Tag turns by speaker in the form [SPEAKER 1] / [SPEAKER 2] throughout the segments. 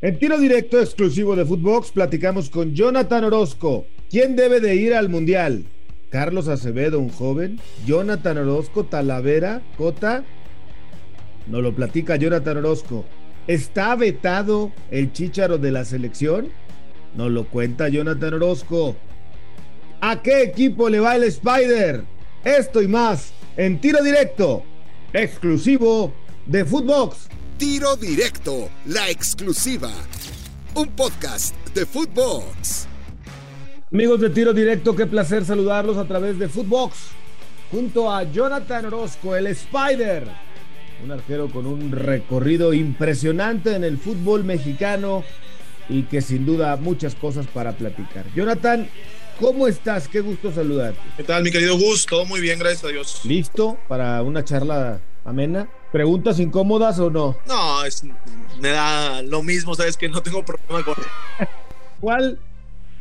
[SPEAKER 1] En tiro directo exclusivo de Footbox platicamos con Jonathan Orozco. ¿Quién debe de ir al Mundial? Carlos Acevedo, un joven. Jonathan Orozco, Talavera, Cota. Nos lo platica Jonathan Orozco. ¿Está vetado el chícharo de la selección? Nos lo cuenta Jonathan Orozco. ¿A qué equipo le va el Spider? Esto y más en tiro directo exclusivo de Footbox.
[SPEAKER 2] Tiro Directo, la exclusiva. Un podcast de Footbox.
[SPEAKER 1] Amigos de Tiro Directo, qué placer saludarlos a través de Footbox. Junto a Jonathan Orozco, el Spider. Un arquero con un recorrido impresionante en el fútbol mexicano y que sin duda muchas cosas para platicar. Jonathan, ¿cómo estás? Qué gusto saludarte.
[SPEAKER 3] ¿Qué tal, mi querido Gus? Todo muy bien, gracias a Dios.
[SPEAKER 1] ¿Listo para una charla amena? ¿Preguntas incómodas o no?
[SPEAKER 3] No, es, me da lo mismo, sabes que no tengo problema con.
[SPEAKER 1] ¿Cuál,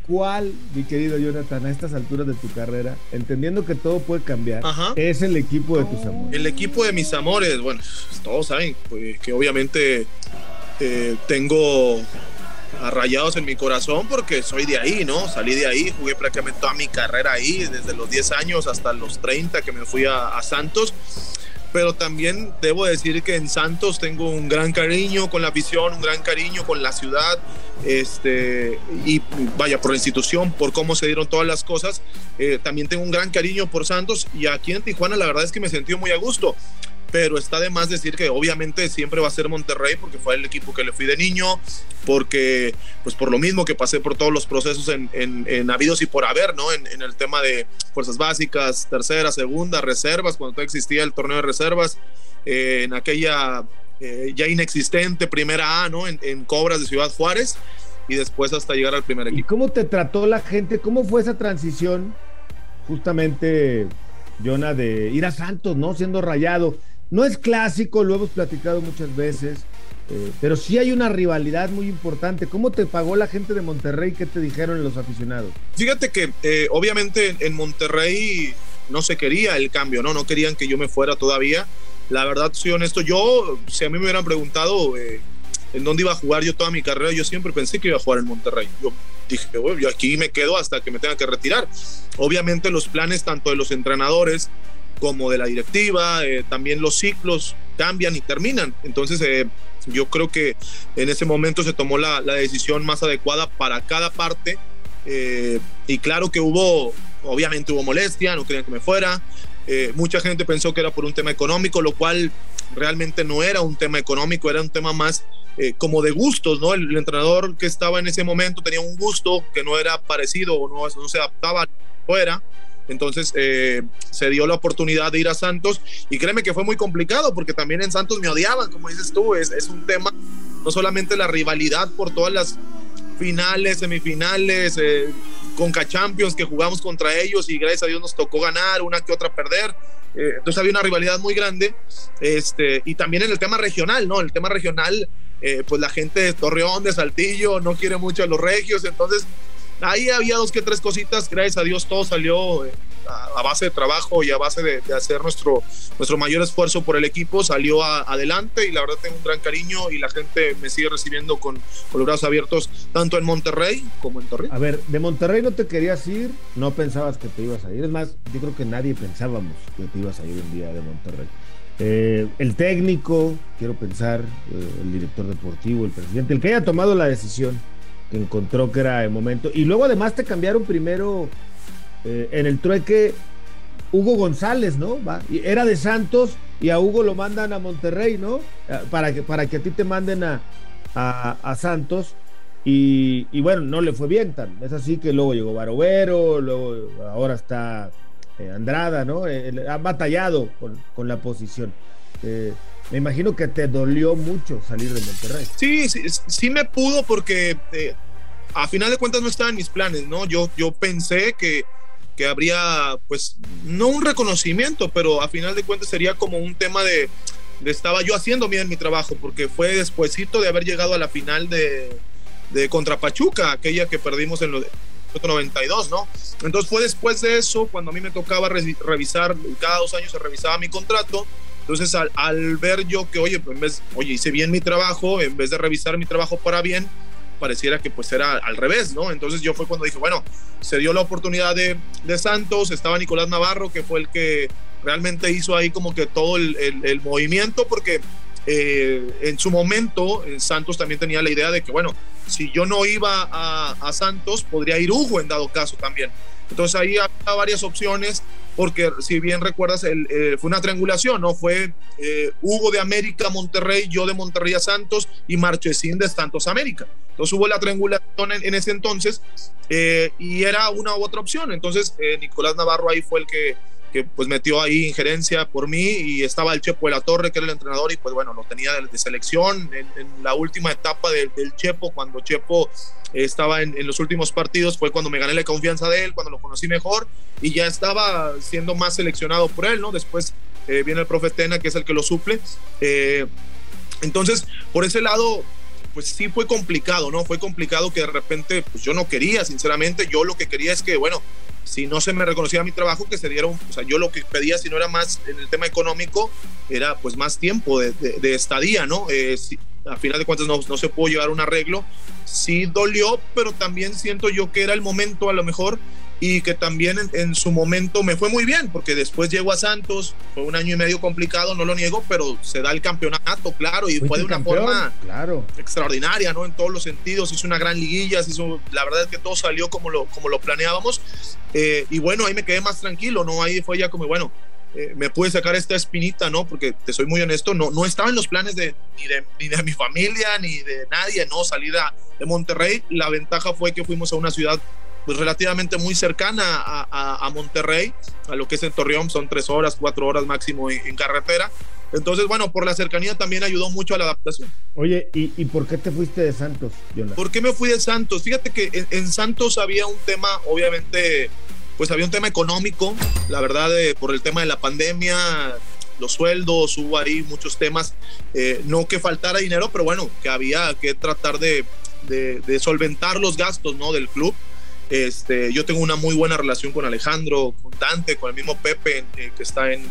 [SPEAKER 1] cuál, mi querido Jonathan, a estas alturas de tu carrera, entendiendo que todo puede cambiar,
[SPEAKER 3] Ajá.
[SPEAKER 1] es el equipo de tus amores?
[SPEAKER 3] El equipo de mis amores, bueno, todos saben pues, que obviamente eh, tengo arrayados en mi corazón porque soy de ahí, ¿no? Salí de ahí, jugué prácticamente toda mi carrera ahí, desde los 10 años hasta los 30 que me fui a, a Santos pero también debo decir que en Santos tengo un gran cariño con la afición, un gran cariño con la ciudad, este, y vaya, por la institución, por cómo se dieron todas las cosas. Eh, también tengo un gran cariño por Santos y aquí en Tijuana la verdad es que me sentí muy a gusto pero está de más decir que obviamente siempre va a ser Monterrey porque fue el equipo que le fui de niño, porque pues por lo mismo que pasé por todos los procesos en, en, en habidos y por haber, ¿no? En, en, el tema de fuerzas básicas, tercera, segunda, reservas, cuando todavía existía el torneo de reservas, eh, en aquella eh, ya inexistente primera A, ¿no? En, en Cobras de Ciudad Juárez y después hasta llegar al primer equipo.
[SPEAKER 1] ¿Y cómo te trató la gente? ¿Cómo fue esa transición justamente, Jonah, de ir a Santos, ¿no? Siendo rayado. No es clásico, lo hemos platicado muchas veces, eh, pero sí hay una rivalidad muy importante. ¿Cómo te pagó la gente de Monterrey? ¿Qué te dijeron los aficionados?
[SPEAKER 3] Fíjate que eh, obviamente en Monterrey no se quería el cambio, ¿no? No querían que yo me fuera todavía. La verdad, soy honesto, yo, si a mí me hubieran preguntado eh, en dónde iba a jugar yo toda mi carrera, yo siempre pensé que iba a jugar en Monterrey. Yo dije, bueno, yo aquí me quedo hasta que me tenga que retirar. Obviamente los planes tanto de los entrenadores, como de la directiva, eh, también los ciclos cambian y terminan. Entonces, eh, yo creo que en ese momento se tomó la, la decisión más adecuada para cada parte. Eh, y claro que hubo, obviamente hubo molestia, no querían que me fuera. Eh, mucha gente pensó que era por un tema económico, lo cual realmente no era un tema económico, era un tema más eh, como de gustos, ¿no? El, el, entrenador que estaba en ese momento tenía un gusto que no era parecido o no, no se adaptaba fuera. Entonces eh, se dio la oportunidad de ir a Santos y créeme que fue muy complicado porque también en Santos me odiaban, como dices tú, es, un tema, no solamente la rivalidad por todas las finales, semifinales, eh, Conca Champions que jugamos contra ellos y gracias a Dios nos tocó ganar, una que otra perder. Eh, entonces había una rivalidad muy grande este, y también en el tema regional, ¿no? El tema regional, eh, pues la gente de Torreón, de Saltillo, no quiere mucho a los regios, entonces ahí había dos que tres cositas, gracias a Dios todo salió eh, a, base de trabajo y a base de, hacer nuestro, nuestro mayor esfuerzo por el equipo, salió adelante y la verdad tengo un gran cariño y la gente me sigue recibiendo con, con, los brazos abiertos tanto en Monterrey como en Torreón.
[SPEAKER 1] A ver, de Monterrey no te querías ir, no pensabas que te ibas a ir, es más, yo creo que nadie pensábamos que te ibas a ir un día de Monterrey. Eh, el técnico, quiero pensar, eh, el director deportivo, el presidente, el que haya tomado la decisión encontró que era el momento. Y luego además te cambiaron primero eh, en el trueque Hugo González, ¿no? Va, era de Santos y a Hugo lo mandan a Monterrey, ¿no? Para que, para que a ti te manden a, a, Santos. Y, bueno, no le fue bien tan. Es así que luego llegó Barovero, luego ahora está eh, Andrada, ¿no? Eh, ha batallado con, con la posición. Eh, me imagino que te dolió mucho salir de Monterrey.
[SPEAKER 3] Sí, sí, sí me pudo porque eh, a final de cuentas no estaba en mis planes, ¿no? Yo, yo pensé que, que habría, pues, no un reconocimiento, pero a final de cuentas sería como un tema de, de estaba yo haciendo bien mi trabajo, porque fue despuesito de haber llegado a la final de, de contra Pachuca, aquella que perdimos en los 92, ¿no? Entonces fue después de eso, cuando a mí me tocaba re revisar, cada dos años se revisaba mi contrato, Entonces, al, ver yo que, oye, pues en vez, oye, hice bien mi trabajo, en vez de revisar mi trabajo para bien, pareciera que pues era al revés, ¿no? Entonces yo fue cuando dije, bueno, se dio la oportunidad de, de Santos, estaba Nicolás Navarro, que fue el que realmente hizo ahí como que todo el, el, movimiento, porque eh, en su momento eh, Santos también tenía la idea de que, bueno, si yo no iba a, a Santos, podría ir Hugo en dado caso también. Entonces ahí había varias opciones, porque si bien recuerdas, el, eh, fue una triangulación, ¿no? Fue eh, Hugo de América, Monterrey, yo de Monterrey a Santos y Marchesín de Santos América. Entonces hubo la triangulación en, ese entonces eh, y era una u otra opción. Entonces Nicolás Navarro ahí fue el que pues metió ahí injerencia por mí y estaba el Chepo de la Torre, que era el entrenador, y pues bueno, lo tenía de, selección en, la última etapa del Chepo, cuando Chepo estaba en, los últimos partidos, fue cuando me gané la confianza de él, cuando lo conocí mejor y ya estaba siendo más seleccionado por él, ¿no? Después eh, viene el profe Tena, que es el que lo suple. Eh, entonces, por ese lado, pues sí fue complicado, ¿no? Fue complicado que de repente, pues yo no quería, sinceramente, yo lo que quería es que, bueno, si no se me reconocía mi trabajo, que se diera, o sea, yo lo que pedía, si no era más en el tema económico, era pues más tiempo de, de, estadía, ¿no? Eh, a final de cuentas no, no se pudo llevar un arreglo, sí dolió, pero también siento yo que era el momento a lo mejor y que también en, su momento me fue muy bien, porque después llegó a Santos, fue un año y medio complicado, no lo niego, pero se da el campeonato, claro, y fue de una forma
[SPEAKER 1] claro.
[SPEAKER 3] extraordinaria, ¿no? En todos los sentidos, hizo una gran liguilla, hizo, la verdad es que todo salió como lo, como lo planeábamos, eh, y bueno, ahí me quedé más tranquilo, ¿no? Ahí fue ya como, bueno, eh, me pude sacar esta espinita, ¿no? Porque te soy muy honesto, no, no estaba en los planes de ni, de ni, de mi familia, ni de nadie, ¿no? Salida de Monterrey, la ventaja fue que fuimos a una ciudad pues relativamente muy cercana a, Monterrey, a lo que es en Torreón, son tres horas, cuatro horas máximo en, carretera. Entonces, bueno, por la cercanía también ayudó mucho a la adaptación.
[SPEAKER 1] Oye, ¿y, por qué te fuiste de Santos,
[SPEAKER 3] Jonathan? ¿Por qué me fui de Santos? Fíjate que en, Santos había un tema, obviamente, pues había un tema económico, la verdad, por el tema de la pandemia, los sueldos, hubo ahí muchos temas, eh, no que faltara dinero, pero bueno, que había que tratar de, de, de solventar los gastos ¿no? del club. Este, yo tengo una muy buena relación con Alejandro, con Dante, con el mismo Pepe, eh, que está en,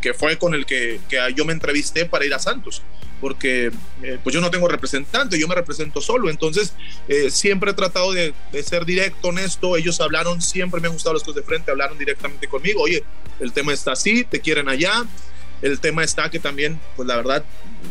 [SPEAKER 3] que fue con el que, que, yo me entrevisté para ir a Santos, porque eh, pues yo no tengo representante, yo me represento solo, entonces eh, siempre he tratado de, ser directo, honesto, ellos hablaron, siempre me han gustado las cosas de frente, hablaron directamente conmigo, oye, el tema está así, te quieren allá, el tema está que también, pues la verdad,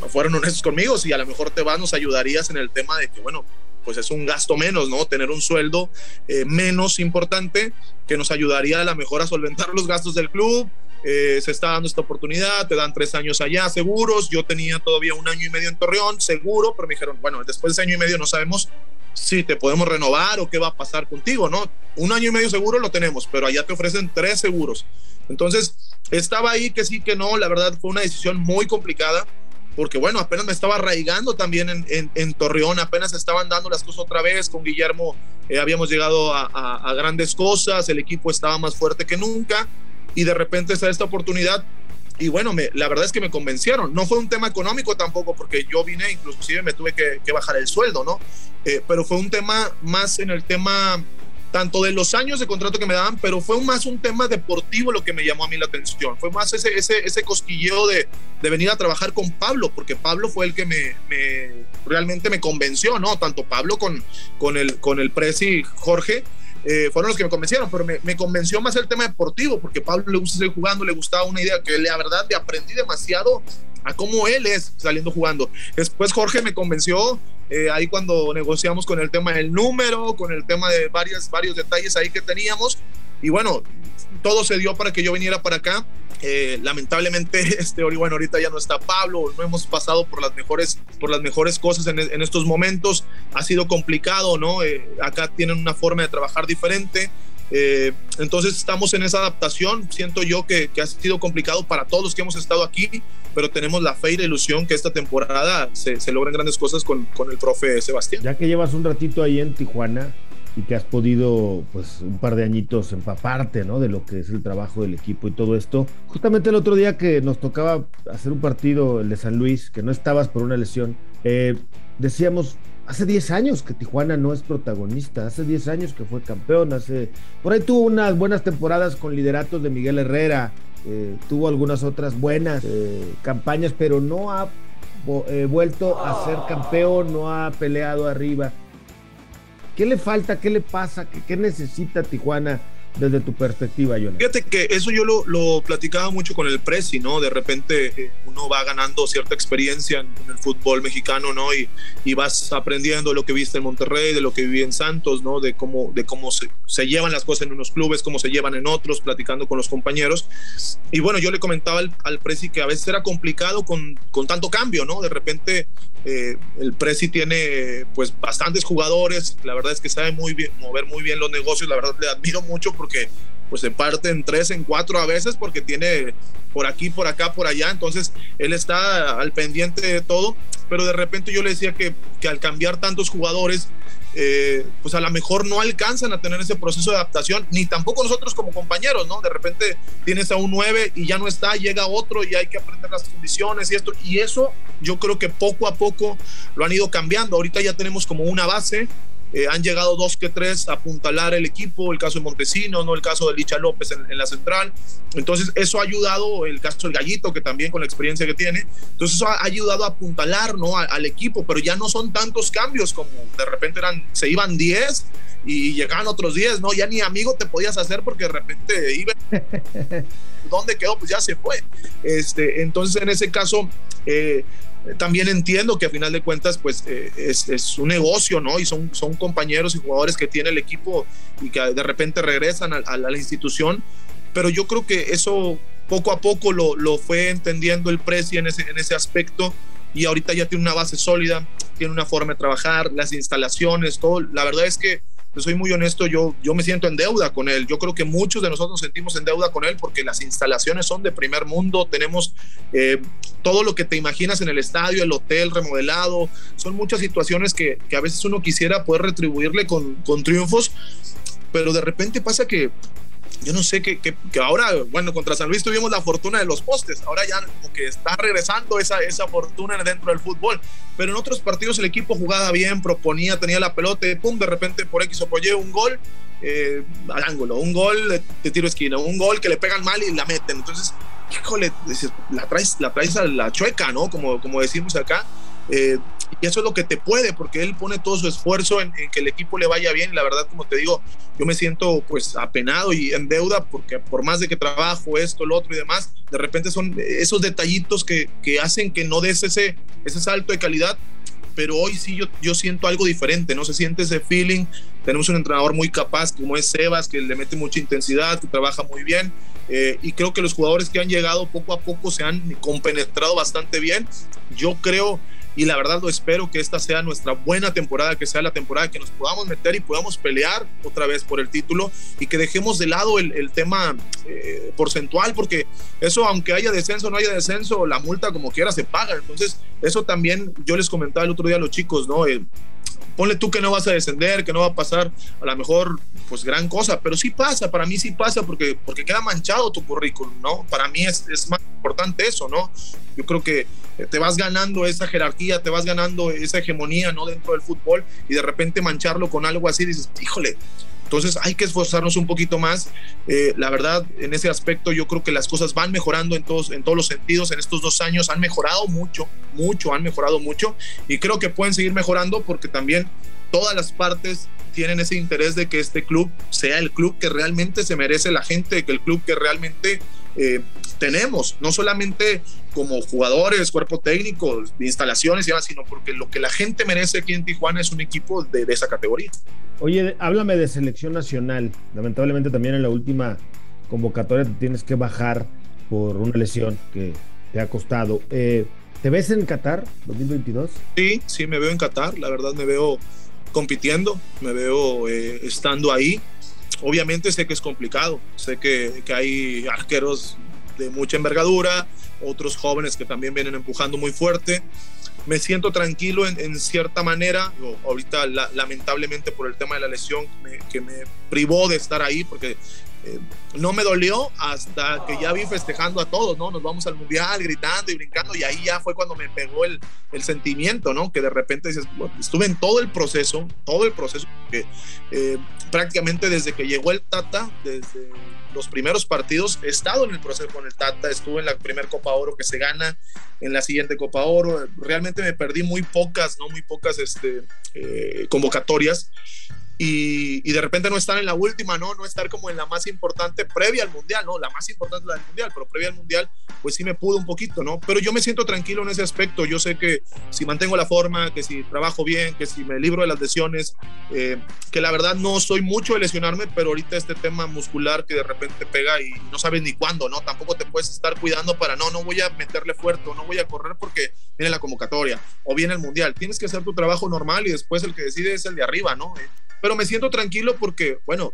[SPEAKER 3] fueron honestos conmigo, si a lo mejor te vas, nos ayudarías en el tema de que, bueno, pues es un gasto menos, ¿no? Tener un sueldo eh, menos importante que nos ayudaría a la mejor a solventar los gastos del club. Eh, se está dando esta oportunidad, te dan tres años allá seguros. Yo tenía todavía un año y medio en Torreón, seguro, pero me dijeron, bueno, después de ese año y medio no sabemos si te podemos renovar o qué va a pasar contigo, ¿no? Un año y medio seguro lo tenemos, pero allá te ofrecen tres seguros. Entonces, estaba ahí que sí, que no, la verdad fue una decisión muy complicada porque bueno, apenas me estaba arraigando también en, en, Torreón, apenas estaban dando las cosas otra vez, con Guillermo eh, habíamos llegado a, a, grandes cosas, el equipo estaba más fuerte que nunca y de repente está esta oportunidad y bueno, me, la verdad es que me convencieron, no fue un tema económico tampoco, porque yo vine, inclusive me tuve que, que bajar el sueldo, ¿no? Eh, pero fue un tema más en el tema tanto de los años de contrato que me daban, pero fue más un tema deportivo lo que me llamó a mí la atención. Fue más ese, ese, ese cosquilleo de, de venir a trabajar con Pablo, porque Pablo fue el que me, me realmente me convenció, ¿no? Tanto Pablo con, con, el, con el Presi Jorge. Eh, fueron los que me convencieron, pero me, me, convenció más el tema deportivo, porque Pablo le gusta seguir jugando, le gustaba una idea que la verdad le aprendí demasiado a cómo él es saliendo jugando. Después Jorge me convenció eh, ahí cuando negociamos con el tema del número, con el tema de varios, varios detalles ahí que teníamos. Y bueno, todo se dio para que yo viniera para acá. Eh, lamentablemente, este, bueno, ahorita ya no está Pablo, no hemos pasado por las mejores, por las mejores cosas en, estos momentos. Ha sido complicado, ¿no? Eh, acá tienen una forma de trabajar diferente. Eh, entonces estamos en esa adaptación. Siento yo que, que, ha sido complicado para todos los que hemos estado aquí, pero tenemos la fe y la ilusión que esta temporada se, se logren grandes cosas con, con, el profe Sebastián.
[SPEAKER 1] Ya que llevas un ratito ahí en Tijuana y que has podido, pues, un par de añitos empaparte, ¿no? De lo que es el trabajo del equipo y todo esto. Justamente el otro día que nos tocaba hacer un partido, el de San Luis, que no estabas por una lesión, eh, decíamos, hace 10 años que Tijuana no es protagonista, hace 10 años que fue campeón, hace por ahí tuvo unas buenas temporadas con lideratos de Miguel Herrera, eh, tuvo algunas otras buenas eh, campañas, pero no ha vuelto a ser campeón, no ha peleado arriba. ¿Qué le falta? ¿Qué le pasa? ¿Qué, qué necesita Tijuana desde tu perspectiva, Jonathan?
[SPEAKER 3] Fíjate que eso yo lo, lo platicaba mucho con el Presi, ¿no? De repente eh, uno va ganando cierta experiencia en, el fútbol mexicano, ¿no? Y, y, vas aprendiendo lo que viste en Monterrey, de lo que viví en Santos, ¿no? De cómo, de cómo se, se, llevan las cosas en unos clubes, cómo se llevan en otros, platicando con los compañeros. Y bueno, yo le comentaba al, al Presi que a veces era complicado con, con tanto cambio, ¿no? De repente eh, el Presi tiene pues bastantes jugadores, la verdad es que sabe muy bien, mover muy bien los negocios, la verdad le admiro mucho porque pues se parte en tres, en cuatro a veces porque tiene por aquí, por acá, por allá, entonces él está al pendiente de todo, pero de repente yo le decía que, que al cambiar tantos jugadores, eh, pues a lo mejor no alcanzan a tener ese proceso de adaptación, ni tampoco nosotros como compañeros, ¿no? De repente tienes a un 9 y ya no está, llega otro y hay que aprender las condiciones y esto, y eso yo creo que poco a poco lo han ido cambiando. Ahorita ya tenemos como una base, eh, han llegado dos que tres a apuntalar el equipo, el caso de Montesino, ¿no? el caso de Licha López en, la central. Entonces, eso ha ayudado, el caso del Gallito, que también con la experiencia que tiene. Entonces, eso ha ayudado a apuntalar ¿no? al, equipo, pero ya no son tantos cambios como de repente eran, se iban 10 y llegaban otros 10, ¿no? Ya ni amigo te podías hacer porque de repente iba. ¿Dónde quedó? Pues ya se fue. Este, entonces, en ese caso, eh, también entiendo que a final de cuentas pues eh, es, un negocio, ¿no? Y son, son compañeros y jugadores que tiene el equipo y que de repente regresan a, la institución, pero yo creo que eso poco a poco lo, lo fue entendiendo el precio en ese, en ese aspecto y ahorita ya tiene una base sólida, tiene una forma de trabajar, las instalaciones, todo. La verdad es que soy muy honesto, yo, yo me siento en deuda con él. Yo creo que muchos de nosotros nos sentimos en deuda con él porque las instalaciones son de primer mundo. Tenemos eh, todo lo que te imaginas en el estadio, el hotel remodelado. Son muchas situaciones que, que a veces uno quisiera poder retribuirle con, con triunfos, pero de repente pasa que yo no sé que, que, ahora, bueno, contra San Luis tuvimos la fortuna de los postes, ahora ya como que está regresando esa, esa fortuna dentro del fútbol, pero en otros partidos el equipo jugaba bien, proponía, tenía la pelota, y pum, de repente por X o por Y un gol eh, al ángulo, un gol de, tiro esquina, un gol que le pegan mal y la meten, entonces, híjole, la traes, la traes a la chueca, ¿no? Como, como decimos acá, eh, y eso es lo que te puede, porque él pone todo su esfuerzo en, que el equipo le vaya bien. Y la verdad, como te digo, yo me siento pues apenado y en deuda, porque por más de que trabajo esto, lo otro y demás, de repente son esos detallitos que, que hacen que no des ese, ese salto de calidad. Pero hoy sí yo, yo siento algo diferente, ¿no? Se siente ese feeling. Tenemos un entrenador muy capaz, como es Sebas, que le mete mucha intensidad, que trabaja muy bien. Eh, y creo que los jugadores que han llegado poco a poco se han compenetrado bastante bien. Yo creo y la verdad lo espero que esta sea nuestra buena temporada, que sea la temporada que nos podamos meter y podamos pelear otra vez por el título y que dejemos de lado el, tema eh, porcentual, porque eso, aunque haya descenso no haya descenso, la multa como quiera se paga. Entonces, eso también yo les comentaba el otro día a los chicos, ¿no? Eh, ponle tú que no vas a descender, que no va a pasar a lo mejor pues gran cosa, pero sí pasa, para mí sí pasa porque, porque queda manchado tu currículum, ¿no? Para mí es, es más importante eso, ¿no? Yo creo que te vas ganando esa jerarquía, te vas ganando esa hegemonía, ¿no? Dentro del fútbol y de repente mancharlo con algo así, dices, híjole, entonces hay que esforzarnos un poquito más. Eh, la verdad, en ese aspecto yo creo que las cosas van mejorando en todos, en todos los sentidos. En estos dos años han mejorado mucho, mucho, han mejorado mucho. Y creo que pueden seguir mejorando porque también todas las partes tienen ese interés de que este club sea el club que realmente se merece la gente, que el club que realmente eh, tenemos, no solamente como jugadores, cuerpo técnico, instalaciones y demás, sino porque lo que la gente merece aquí en Tijuana es un equipo de, esa categoría.
[SPEAKER 1] Oye, háblame de selección nacional. Lamentablemente también en la última convocatoria te tienes que bajar por una lesión que te ha costado. Eh, ¿Te ves en Qatar 2022?
[SPEAKER 3] Sí, sí, me veo en Qatar. La verdad me veo compitiendo, me veo eh, estando ahí. Obviamente sé que es complicado, sé que, que hay arqueros de mucha envergadura, otros jóvenes que también vienen empujando muy fuerte. Me siento tranquilo en, cierta manera. ahorita, lamentablemente, por el tema de la lesión que me privó de estar ahí, porque eh, no me dolió hasta que ya vi festejando a todos, ¿no? Nos vamos al mundial gritando y brincando y ahí ya fue cuando me pegó el, el sentimiento, ¿no? Que de repente dices, estuve en todo el proceso, todo el proceso, que eh, prácticamente desde que llegó el Tata, desde los primeros partidos, he estado en el proceso con el Tata, estuve en la primera Copa Oro que se gana, en la siguiente Copa Oro, realmente me perdí muy pocas, ¿no? Muy pocas este, eh, convocatorias y, de repente no estar en la última, ¿no? No estar como en la más importante previa al Mundial, ¿no? La más importante la del Mundial, pero previa al Mundial, pues sí me pudo un poquito, ¿no? Pero yo me siento tranquilo en ese aspecto. Yo sé que si mantengo la forma, que si trabajo bien, que si me libro de las lesiones, eh, que la verdad no soy mucho de lesionarme, pero ahorita este tema muscular que de repente pega y no sabes ni cuándo, ¿no? Tampoco te puedes estar cuidando para, no, no voy a meterle fuerte o no voy a correr porque viene la convocatoria o viene el Mundial. Tienes que hacer tu trabajo normal y después el que decide es el de arriba, ¿no? Pero me siento tranquilo porque, bueno,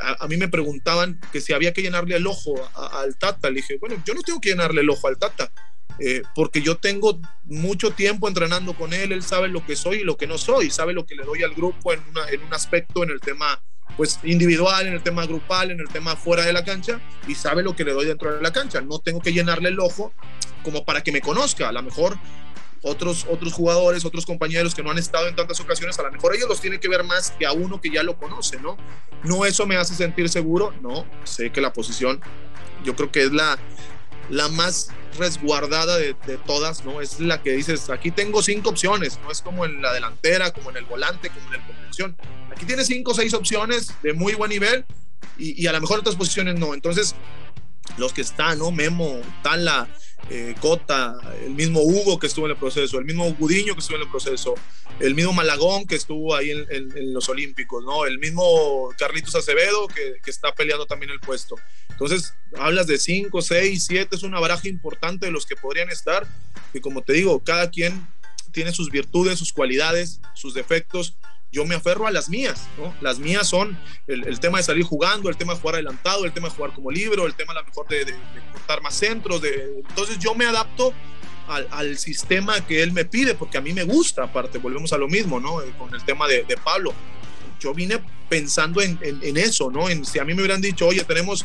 [SPEAKER 3] a, mí me preguntaban que si había que llenarle el ojo al Tata. Le dije, bueno, yo no tengo que llenarle el ojo al Tata, eh, porque yo tengo mucho tiempo entrenando con él, él sabe lo que soy y lo que no soy, sabe lo que le doy al grupo en, en un aspecto, en el tema pues individual, en el tema grupal, en el tema fuera de la cancha y sabe lo que le doy dentro de la cancha. No tengo que llenarle el ojo como para que me conozca. A lo mejor otros, otros jugadores, otros compañeros que no han estado en tantas ocasiones, a lo mejor ellos los tienen que ver más que a uno que ya lo conoce, ¿no? No eso me hace sentir seguro, no, sé que la posición yo creo que es la, la más resguardada de, todas, ¿no? Es la que dices, aquí tengo cinco opciones, no es como en la delantera, como en el volante, como en la conducción. Aquí tienes cinco o seis opciones de muy buen nivel y, y a lo mejor otras posiciones no. Entonces, los que están, ¿no? Memo, Tala, eh, Cota, el mismo Hugo que estuvo en el proceso, el mismo Gudiño que estuvo en el proceso, el mismo Malagón que estuvo ahí en, los Olímpicos, ¿no? El mismo Carlitos Acevedo que, está peleando también el puesto. Entonces, hablas de 5, 6, 7, es una baraja importante de los que podrían estar, y como te digo, cada quien tiene sus virtudes, sus cualidades, sus defectos, yo me aferro a las mías, ¿no? Las mías son el, tema de salir jugando, el tema de jugar adelantado, el tema de jugar como libro, el tema a lo mejor de, de, cortar más centros. De, entonces yo me adapto al, sistema que él me pide, porque a mí me gusta, aparte, volvemos a lo mismo, ¿no? Eh, con el tema de, Pablo. Yo vine pensando en, en, eso, ¿no? En, si a mí me hubieran dicho, oye, tenemos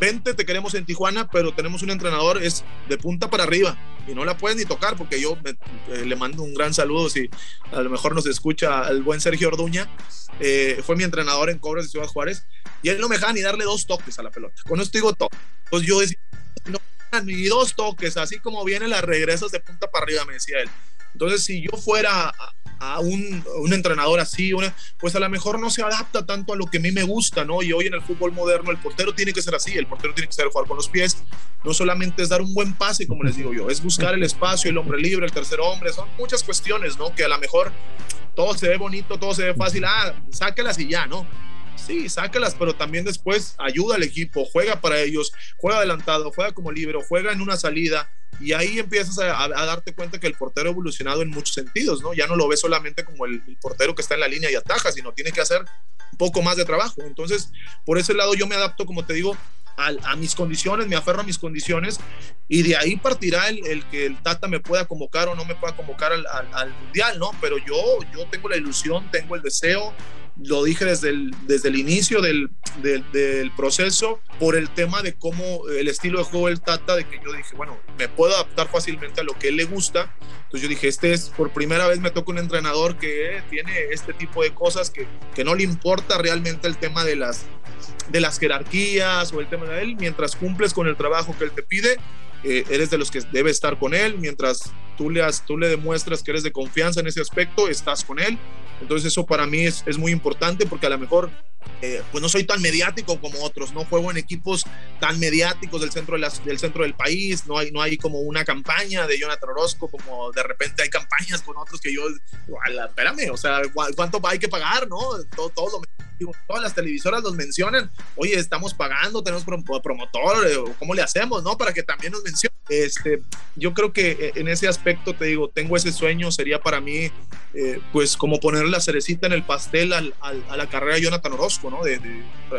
[SPEAKER 3] 20 te queremos en Tijuana, pero tenemos un entrenador, es de punta para arriba y no la puedes ni tocar porque yo eh, le mando un gran saludo si a lo mejor nos escucha el buen Sergio Orduña, eh, fue mi entrenador en Cobras de Ciudad Juárez y él no me dejaba ni darle dos toques a la pelota. Con esto digo todo. Entonces yo decía, no, ni dos toques, así como vienen las regresas de punta para arriba, me decía él. Entonces, si yo fuera un, un entrenador así, pues a lo mejor no se adapta tanto a lo que a mí me gusta, ¿no? Y hoy en el fútbol moderno el portero tiene que ser así, el portero tiene que ser jugar con los pies, no solamente es dar un buen pase, como les digo yo, es buscar el espacio, el hombre libre, el tercer hombre, son muchas cuestiones, ¿no? Que a lo mejor todo se ve bonito, todo se ve fácil, ah, sáquelas y ya, ¿no? Sí, sáquelas, pero también después ayuda al equipo, juega para ellos, juega adelantado, juega como libre, juega en una salida, y ahí empiezas a, darte cuenta que el portero ha evolucionado en muchos sentidos, ¿no? Ya no lo ves solamente como el, portero que está en la línea y ataja, sino tiene que hacer un poco más de trabajo. Entonces, por ese lado yo me adapto, como te digo, a, mis condiciones, me aferro a mis condiciones y de ahí partirá el, que el Tata me pueda convocar o no me pueda convocar al, al, Mundial, ¿no? Pero yo, yo tengo la ilusión, tengo el deseo, lo dije desde el, desde el inicio del, del, proceso, por el tema de cómo el estilo de juego del Tata, de que yo dije, bueno, me puedo adaptar fácilmente a lo que él le gusta. Entonces yo dije, este es, por primera vez me toca un entrenador que tiene este tipo de cosas, que, que no le importa realmente el tema de las, de las jerarquías o el tema de él, mientras cumples con el trabajo que él te pide, eh, eres de los que debe estar con él, mientras tú le, tú le demuestras que eres de confianza en ese aspecto, estás con él. Entonces eso para mí es, es muy importante porque a lo mejor eh, pues no soy tan mediático como otros, no juego en equipos tan mediáticos del centro, de del, centro del país, no hay, no hay como una campaña de Jonathan Orozco, como de repente hay campañas con otros que yo, espérame, o sea, ¿cuánto hay que pagar? ¿no? Todo, todo todas las televisoras los mencionan, oye, estamos pagando, tenemos promotor, eh, ¿cómo le hacemos, no? Para que también nos mencionen. Este, yo creo que eh, en ese aspecto, te digo, tengo ese sueño, sería para mí, eh, pues, como poner la cerecita en el pastel al, a la carrera de Jonathan Orozco, ¿no? De,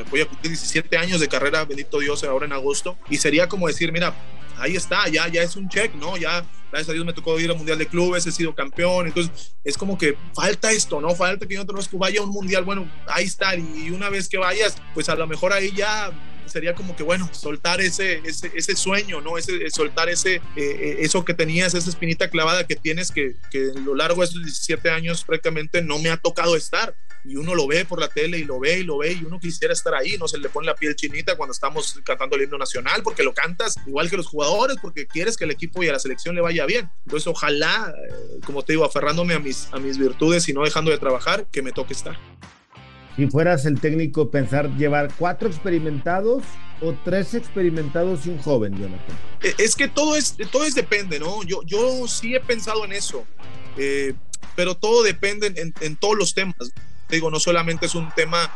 [SPEAKER 3] voy a cumplir 17 años de carrera, bendito Dios, ahora en agosto, y sería como decir, mira, ahí está, ya, ya es un check, ¿no? Ya, gracias a Dios me tocó ir al Mundial de Clubes, he sido campeón, entonces es como que falta esto, ¿no? Falta que yo no vaya a un Mundial, bueno, ahí está, y una vez que vayas, pues a lo mejor ahí ya sería como que, bueno, soltar ese, ese, ese sueño, ¿no? Ese, soltar ese, eh, eh, eso que tenías, esa espinita clavada que tienes, que, que a lo largo de estos 17 años prácticamente no me ha tocado estar y uno lo ve por la tele y lo ve y lo ve y uno quisiera estar ahí, no se le pone la piel chinita cuando estamos cantando el himno nacional porque lo cantas igual que los jugadores porque quieres que el equipo y a la selección le vaya bien. Entonces ojalá, eh, como te digo, aferrándome a mis, a mis virtudes y no dejando de trabajar, que me toque estar.
[SPEAKER 1] Si fueras el técnico, pensar llevar cuatro experimentados o tres experimentados y un joven, Jonathan.
[SPEAKER 3] Eh, es que todo es, todo es depende, ¿no? Yo, yo sí he pensado en eso, eh, pero todo depende en, en todos los temas digo, no solamente es un tema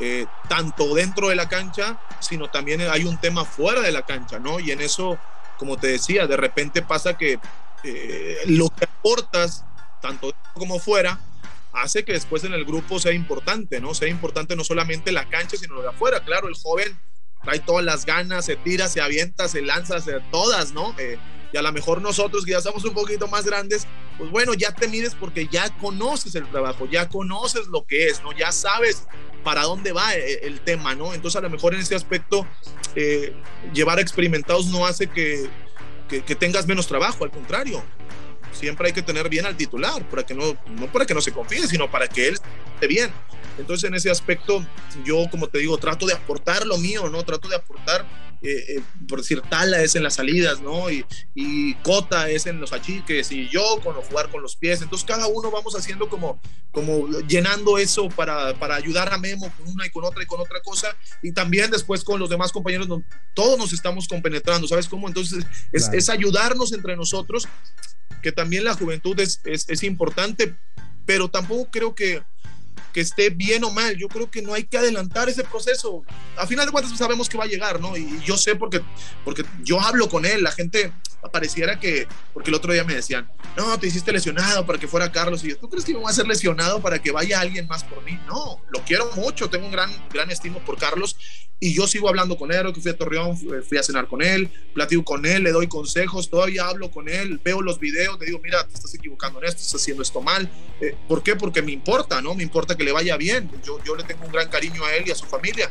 [SPEAKER 3] eh, tanto dentro de la cancha, sino también hay un tema fuera de la cancha, ¿no? Y en eso, como te decía, de repente pasa que eh, lo que aportas, tanto dentro como fuera, hace que después en el grupo sea importante, ¿no? Sea importante no solamente la cancha, sino lo de afuera. Claro, el joven trae todas las ganas, se tira, se avienta, se lanza, se, todas, ¿no? Eh, y a lo mejor nosotros que ya estamos un poquito más grandes, pues bueno, ya te mides porque ya conoces el trabajo, ya conoces lo que es, ¿no? Ya sabes para dónde va eh, el, tema, ¿no? Entonces a lo mejor en ese aspecto eh, llevar experimentados no hace que, que, que tengas menos trabajo, al contrario, siempre hay que tener bien al titular, para que no, no para que no se confíe, sino para que él esté bien. Entonces, en ese aspecto, yo, como te digo, trato de aportar lo mío, ¿no? Trato de aportar, eh, eh, por decir, Tala es en las salidas, ¿no? Y, y, Cota es en los achiques, y yo con jugar con los pies. Entonces, cada uno vamos haciendo como, como llenando eso para, para ayudar a Memo con una y con otra y con otra cosa. Y también después con los demás compañeros, todos nos estamos compenetrando, ¿sabes cómo? Entonces, es, es ayudarnos entre nosotros que también la juventud es, es, es importante, pero tampoco creo que, que esté bien o mal. Yo creo que no hay que adelantar ese proceso. A final de cuentas sabemos que va a llegar, ¿no? Y yo sé porque, porque yo hablo con él. La gente pareciera que, porque el otro día me decían, no, te hiciste lesionado para que fuera Carlos. Y yo, ¿tú crees que me voy a hacer lesionado para que vaya alguien más por mí? No, lo quiero mucho. Tengo un gran, gran estimo por Carlos y yo sigo hablando con él, que fui a Torreón, fui a cenar con él, platico con él, le doy consejos, todavía hablo con él, veo los videos, le digo, mira, te estás equivocando en esto, estás haciendo esto mal. Eh, ¿Por qué? Porque me importa, ¿no? Me importa que le vaya bien. Yo, yo le tengo un gran cariño a él y a su familia.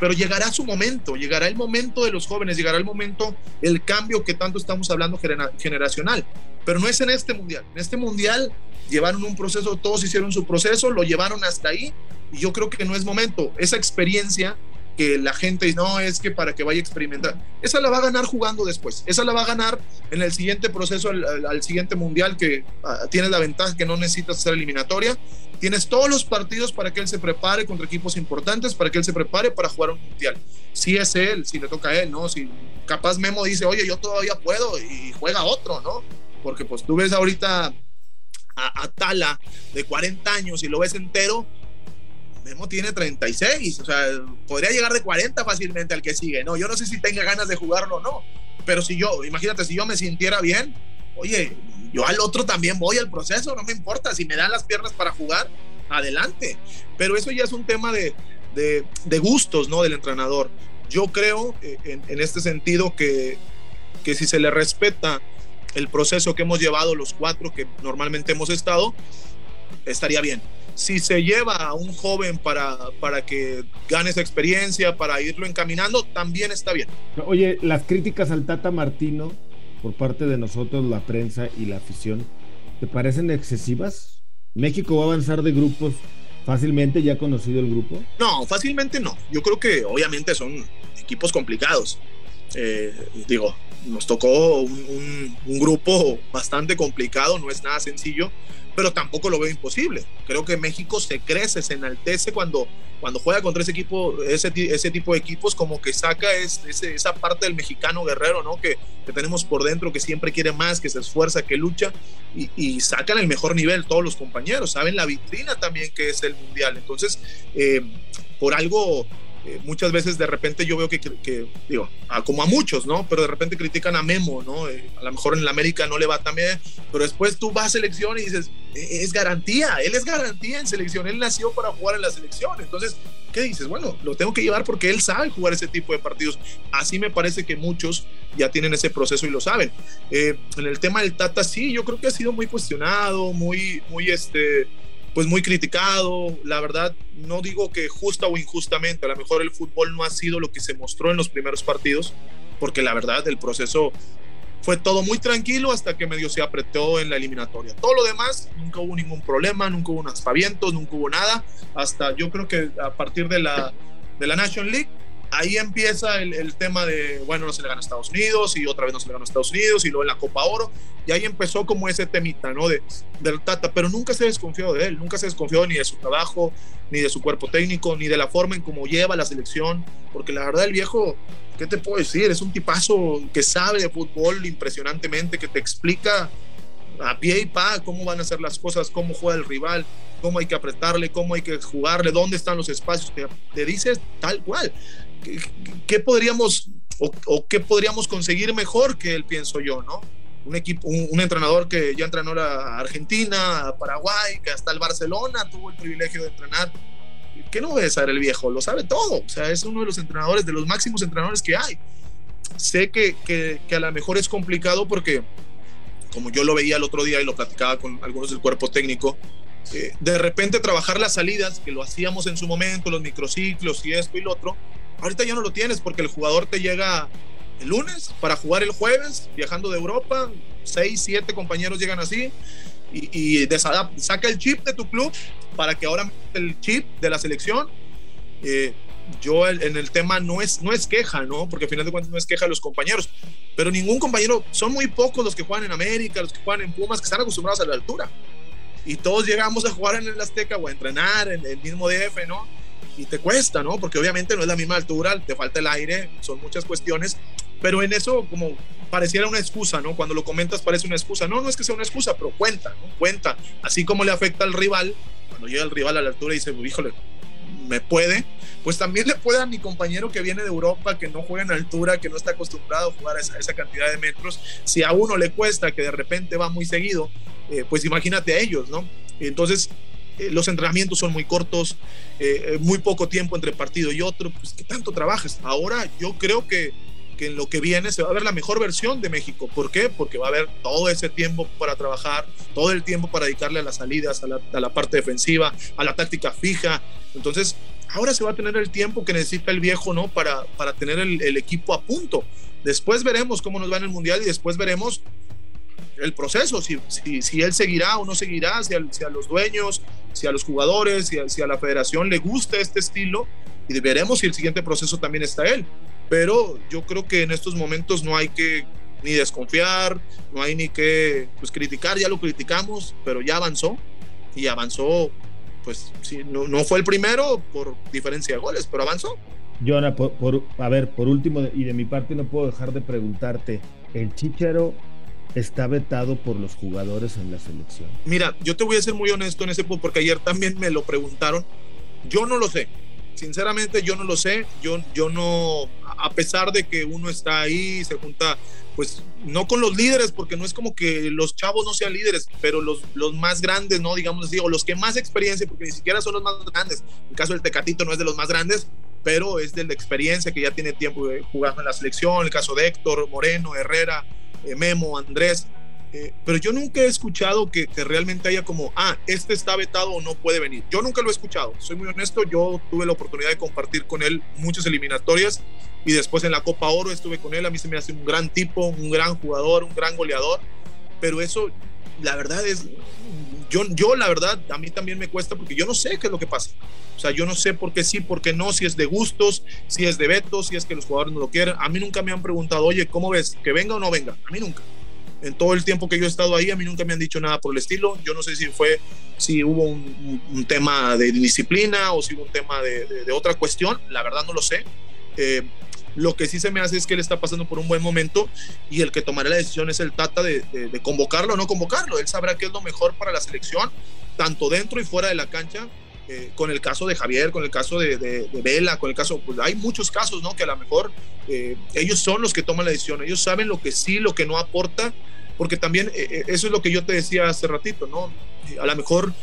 [SPEAKER 3] Pero llegará su momento, llegará el momento de los jóvenes, llegará el momento, el cambio que tanto estamos hablando generacional. Pero no es en este mundial. En este mundial llevaron un proceso, todos hicieron su proceso, lo llevaron hasta ahí y yo creo que no es momento. Esa experiencia que la gente no, es que para que vaya a experimentar. Esa la va a ganar jugando después. Esa la va a ganar en el siguiente proceso, al, siguiente mundial, que uh, tienes la ventaja que no necesitas hacer eliminatoria. Tienes todos los partidos para que él se prepare contra equipos importantes, para que él se prepare para jugar un mundial. Si es él, si le toca a él, ¿no? Si capaz Memo dice, oye, yo todavía puedo y juega otro, ¿no? Porque pues tú ves ahorita a, a Tala de 40 años y lo ves entero Memo tiene 36, o sea, podría llegar de 40 fácilmente al que sigue, ¿no? Yo no sé si tenga ganas de jugarlo o no, pero si yo, imagínate, si yo me sintiera bien, oye, yo al otro también voy al proceso, no me importa, si me dan las piernas para jugar, adelante. Pero eso ya es un tema de, de, de gustos, ¿no? Del entrenador. Yo creo eh, en, en, este sentido que, que si se le respeta el proceso que hemos llevado los cuatro que normalmente hemos estado, estaría bien si se lleva a un joven para, para que gane esa experiencia, para irlo encaminando, también está bien.
[SPEAKER 1] Oye, las críticas al Tata Martino por parte de nosotros, la prensa y la afición, ¿te parecen excesivas? ¿México va a avanzar de grupos fácilmente? ¿Ya ha conocido el grupo?
[SPEAKER 3] No, fácilmente no. Yo creo que obviamente son equipos complicados. Eh, digo, nos tocó un, un, un, grupo bastante complicado, no es nada sencillo, pero tampoco lo veo imposible. Creo que México se crece, se enaltece cuando, cuando juega contra ese equipo, ese, ese tipo de equipos, como que saca es, ese, esa parte del mexicano guerrero, ¿no? Que, que, tenemos por dentro, que siempre quiere más, que se esfuerza, que lucha y, sacan el mejor nivel todos los compañeros, saben la vitrina también que es el mundial. Entonces, eh, por algo eh, muchas veces de repente yo veo que, que digo, a, como a muchos, ¿no? Pero de repente critican a Memo, ¿no? Eh, a lo mejor en la América no le va tan bien, pero después tú vas a selección y dices, e, es garantía, él es garantía en selección, él nació para jugar en la selección. Entonces, ¿qué dices? Bueno, lo tengo que llevar porque él sabe jugar ese tipo de partidos. Así me parece que muchos ya tienen ese proceso y lo saben. Eh, en el tema del Tata, sí, yo creo que ha sido muy cuestionado, muy, muy, este pues muy criticado. La verdad, no digo que justa o injustamente, a lo mejor el fútbol no ha sido lo que se mostró en los primeros partidos, porque la verdad el proceso fue todo muy tranquilo hasta que medio se apretó en la eliminatoria. Todo lo demás, nunca hubo ningún problema, nunca hubo unos pavientos, nunca hubo nada. Hasta yo creo que a partir de la, de la National League, ahí empieza el, tema de, bueno, no se le gana a Estados Unidos y otra vez no se le gana a Estados Unidos y luego en la Copa Oro. Y ahí empezó como ese temita, ¿no? De, del Tata, pero nunca se desconfió de él, nunca se desconfió ni de su trabajo, ni de su cuerpo técnico, ni de la forma en cómo lleva la selección, porque la verdad el viejo ¿qué te puedo decir? Es un tipazo que sabe de fútbol impresionantemente, que te explica a pie y pa cómo van a ser las cosas, cómo juega el rival, cómo hay que apretarle, cómo hay que jugarle, dónde están los espacios. Te, te dices tal cual. ¿Qué, podríamos o, qué podríamos conseguir mejor que él, pienso yo, ¿no? Un equipo, un, entrenador que ya entrenó a Argentina, a Paraguay, que hasta el Barcelona tuvo el privilegio de entrenar ¿Qué no debe saber el viejo? Lo sabe todo. O sea, es uno de los entrenadores, de los máximos entrenadores que hay. Sé que, que, a lo mejor es complicado porque, como yo lo veía el otro día y lo platicaba con algunos del cuerpo técnico, eh, de repente trabajar las salidas, que lo hacíamos en su momento, los microciclos y esto y lo otro, ahorita ya no lo tienes porque el jugador te llega el lunes para jugar el jueves, viajando de Europa, seis, siete compañeros llegan así, y, y saca el chip de tu club para que ahora el chip de la selección. Eh, yo en el tema no es, no es queja, ¿no? Porque al final de cuentas no es queja de los compañeros, pero ningún compañero, son muy pocos los que juegan en América, los que juegan en Pumas, que están acostumbrados a la altura. Y todos llegamos a jugar en el Azteca o a entrenar en el mismo DF, ¿no? Y te cuesta, ¿no? Porque obviamente no es la misma altura, te falta el aire, son muchas cuestiones, pero en eso como pareciera una excusa, ¿no? Cuando lo comentas parece una excusa. No, no es que sea una excusa, pero cuenta, ¿no? Cuenta. Así como le afecta al rival, cuando llega el rival a la altura y dice, híjole, me puede, pues también le puede a mi compañero que viene de Europa, que no juega en altura, que no está acostumbrado a jugar esa, cantidad de metros. Si a uno le cuesta, que de repente va muy seguido, eh, pues imagínate a ellos, ¿no? Entonces, los entrenamientos son muy cortos, eh, muy poco tiempo entre partido y otro, pues ¿qué tanto trabajas? Ahora yo creo que que en lo que viene se va a ver la mejor versión de México. ¿Por qué? Porque va a haber todo ese tiempo para trabajar, todo el tiempo para dedicarle a las salidas, a la, parte defensiva, a la táctica fija. Entonces, ahora se va a tener el tiempo que necesita el viejo, ¿no? Para, para tener el, equipo a punto. Después veremos cómo nos va en el Mundial y después veremos el proceso, si, si, si, él seguirá o no seguirá, si a, si a, los dueños, si a los jugadores, si a, la federación le gusta este estilo y veremos si el siguiente proceso también está él pero yo creo que en estos momentos no hay que ni desconfiar, no hay ni que pues, criticar, ya lo criticamos, pero ya avanzó y avanzó, pues no, no fue el primero por diferencia de goles, pero avanzó.
[SPEAKER 1] Jonah, por, a ver, por último, y de mi parte no puedo dejar de preguntarte, ¿el Chichero está vetado por los jugadores en la selección?
[SPEAKER 3] Mira, yo te voy a ser muy honesto en ese punto, porque ayer también me lo preguntaron, yo no lo sé, sinceramente yo no lo sé, yo, yo no, a pesar de que uno está ahí, se junta, pues no con los líderes, porque no es como que los chavos no sean líderes, pero los, los más grandes, ¿no? Digamos así, o los que más experiencia, porque ni siquiera son los más grandes. El caso del Tecatito no es de los más grandes, pero es de la experiencia que ya tiene tiempo jugando en la selección, el caso de Héctor, Moreno, Herrera, eh, Memo, Andrés. Eh, pero yo nunca he escuchado que, realmente haya como, ah, este está vetado o no puede venir. Yo nunca lo he escuchado, soy muy honesto, yo tuve la oportunidad de compartir con él muchas eliminatorias y después en la Copa Oro estuve con él, a mí se me hace un gran tipo, un gran jugador, un gran goleador, pero eso, la verdad es, yo, yo la verdad, a mí también me cuesta porque yo no sé qué es lo que pasa. O sea, yo no sé por qué sí, por qué no, si es de gustos, si es de vetos, si es que los jugadores no lo quieren. A mí nunca me han preguntado, oye, ¿cómo ves? ¿Que venga o no venga? A mí nunca en todo el tiempo que yo he estado ahí, a mí nunca me han dicho nada por el estilo. Yo no sé si fue, si hubo un, tema de disciplina o si hubo un tema de, otra cuestión, la verdad no lo sé. Eh, lo que sí se me hace es que él está pasando por un buen momento y el que tomará la decisión es el Tata de, de, convocarlo o no convocarlo. Él sabrá qué es lo mejor para la selección, tanto dentro y fuera de la cancha. Eh, con el caso de Javier, con el caso de, Vela, con el caso, pues hay muchos casos, ¿no? Que a lo mejor eh, ellos son los que toman la decisión, ellos saben lo que sí, lo que no aporta, porque también eh, eso es lo que yo te decía hace ratito, ¿no? A lo mejor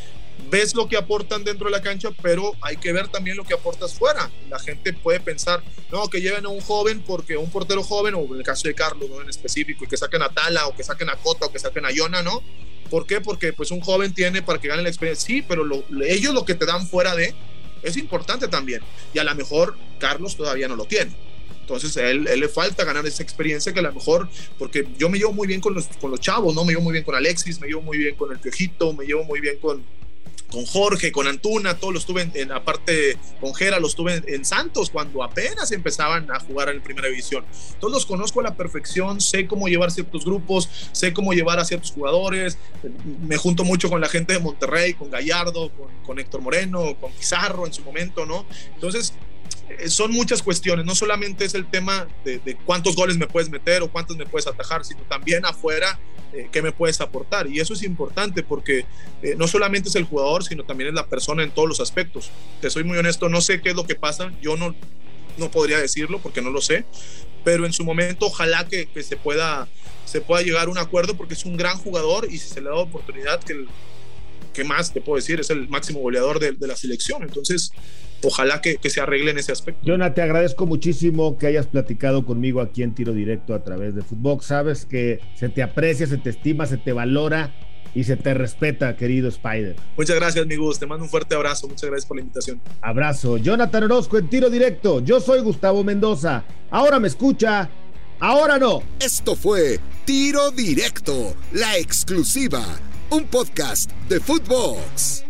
[SPEAKER 3] ves lo que aportan dentro de la cancha, pero hay que ver también lo que aportas fuera. La gente puede pensar, no, que lleven a un joven porque un portero joven, o en el caso de Carlos, ¿no? En específico, y que saquen a Tala, o que saquen a Cota, o que saquen a Yona, ¿no? ¿Por qué? Porque pues un joven tiene para que gane la experiencia. Sí, pero ellos lo que te dan fuera de es importante también. Y a lo mejor Carlos todavía no lo tiene. Entonces a él, le falta ganar esa experiencia que a lo mejor, porque yo me llevo muy bien con los, con los chavos, ¿no? Me llevo muy bien con Alexis, me llevo muy bien con el Piojito, me llevo muy bien con, con Jorge, con Antuna, todos los tuve en, aparte con Jera, los tuve en, Santos cuando apenas empezaban a jugar en primera división. Todos los conozco a la perfección, sé cómo llevar ciertos grupos, sé cómo llevar a ciertos jugadores, me junto mucho con la gente de Monterrey, con Gallardo, con, con Héctor Moreno, con Pizarro en su momento, ¿no? Entonces, son muchas cuestiones, no solamente es el tema de, cuántos goles me puedes meter o cuántos me puedes atajar, sino también afuera eh, qué me puedes aportar. Y eso es importante porque eh, no solamente es el jugador, sino también es la persona en todos los aspectos. Te soy muy honesto, no sé qué es lo que pasa, yo no, no podría decirlo porque no lo sé, pero en su momento ojalá que, que se, pueda, se pueda llegar a un acuerdo porque es un gran jugador y si se le da oportunidad que ¿qué más te puedo decir? Es el máximo goleador de, la selección. Entonces, ojalá que, se arregle en ese aspecto.
[SPEAKER 1] Jonah, te agradezco muchísimo que hayas platicado conmigo aquí en Tiro Directo a través de Fútbol. Sabes que se te aprecia, se te estima, se te valora y se te respeta, querido Spider.
[SPEAKER 3] Muchas gracias, mi Gus. Te mando un fuerte abrazo. Muchas gracias por la invitación.
[SPEAKER 1] Abrazo. Jonathan Orozco en Tiro Directo. Yo soy Gustavo Mendoza. Ahora me escucha. Ahora no.
[SPEAKER 2] Esto fue Tiro Directo, la exclusiva un podcast de Footbox.